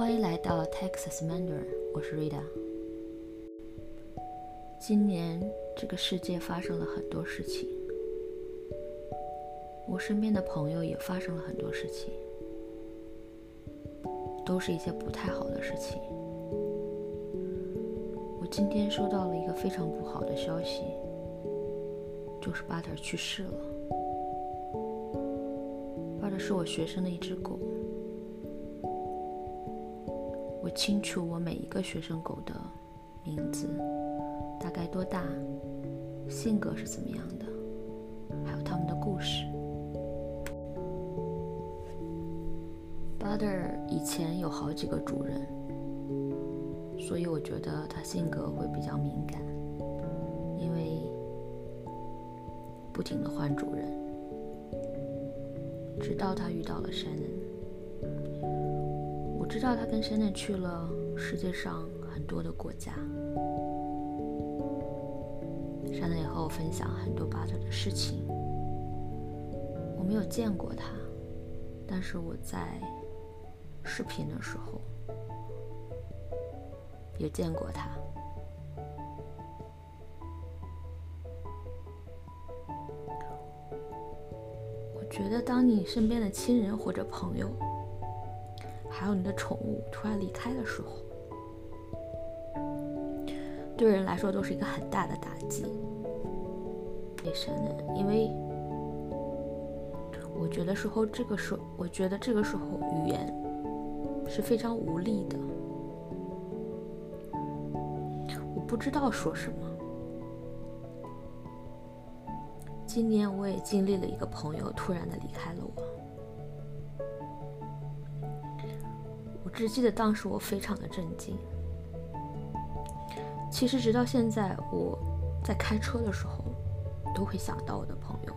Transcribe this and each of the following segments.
欢迎来到 Texas Mandarin，我是 Rita。今年这个世界发生了很多事情，我身边的朋友也发生了很多事情，都是一些不太好的事情。我今天收到了一个非常不好的消息，就是 Butter 去世了。巴特是我学生的一只狗。我清楚我每一个学生狗的名字，大概多大，性格是怎么样的，还有他们的故事。Butter 以前有好几个主人，所以我觉得它性格会比较敏感，因为不停的换主人，直到它遇到了 Shannon。知道他跟 Shannon 去了世界上很多的国家。Shannon 也和我分享很多 Butter 的事情。我没有见过他，但是我在视频的时候也见过他。我觉得，当你身边的亲人或者朋友，还有你的宠物突然离开的时候，对人来说都是一个很大的打击。为什么呢？因为我觉得时候这个时候，我觉得这个时候语言是非常无力的，我不知道说什么。今年我也经历了一个朋友突然的离开了我。只记得当时我非常的震惊。其实直到现在，我在开车的时候都会想到我的朋友，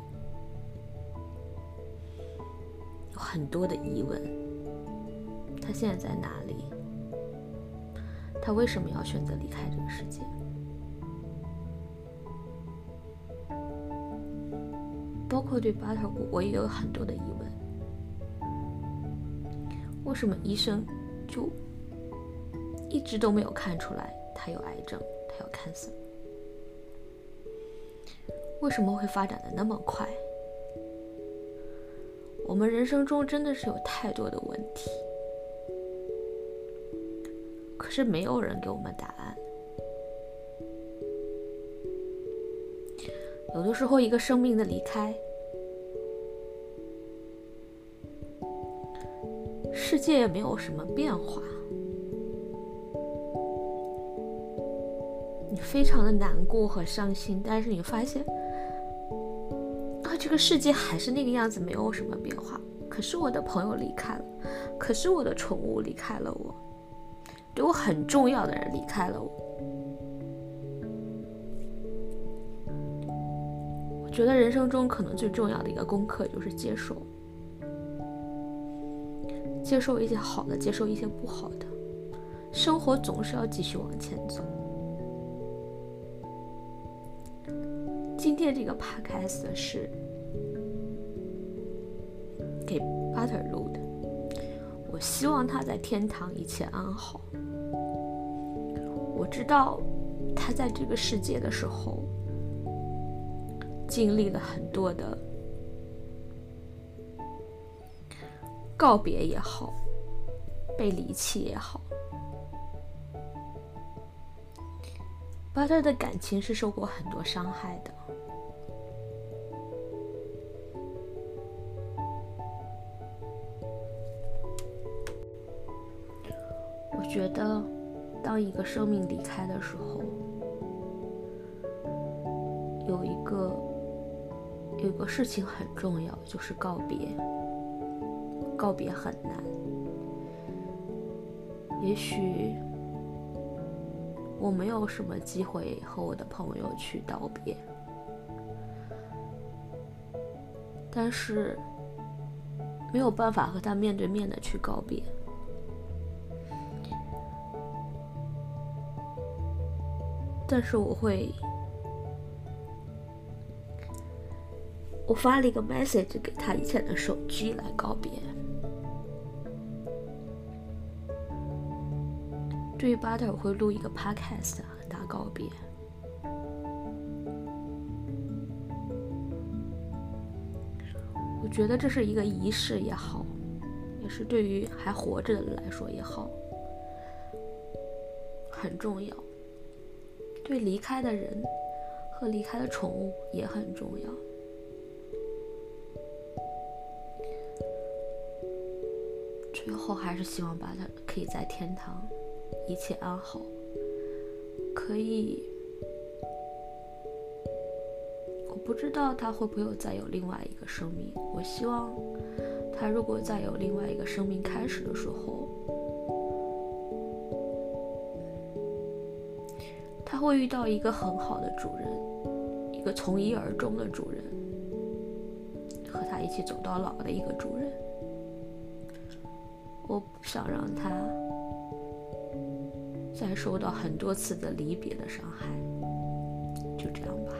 有很多的疑问：他现在在哪里？他为什么要选择离开这个世界？包括对巴特谷，我也有很多的疑问：为什么医生？就一直都没有看出来他有癌症，他有 cancer，为什么会发展的那么快？我们人生中真的是有太多的问题，可是没有人给我们答案。有的时候，一个生命的离开。世界也没有什么变化，你非常的难过和伤心，但是你发现啊，这个世界还是那个样子，没有什么变化。可是我的朋友离开了，可是我的宠物离开了我，对我很重要的人离开了我。我觉得人生中可能最重要的一个功课就是接受。接受一些好的，接受一些不好的，生活总是要继续往前走。今天这个 podcast 是给 Butter 录的，我希望他在天堂一切安好。我知道他在这个世界的时候经历了很多的。告别也好，被离弃也好，巴特的感情是受过很多伤害的。我觉得，当一个生命离开的时候，有一个有个事情很重要，就是告别。告别很难，也许我没有什么机会和我的朋友去道别，但是没有办法和他面对面的去告别。但是我会，我发了一个 message 给他以前的手机来告别。对于巴特，我会录一个 podcast 和他告别。我觉得这是一个仪式也好，也是对于还活着的人来说也好，很重要。对离开的人和离开的宠物也很重要。最后还是希望巴特可以在天堂一切安好，可以。我不知道他会不会再有另外一个生命。我希望他如果再有另外一个生命开始的时候，他会遇到一个很好的主人，一个从一而终的主人，和他一起走到老的一个主人。我不想让他再受到很多次的离别的伤害，就这样吧。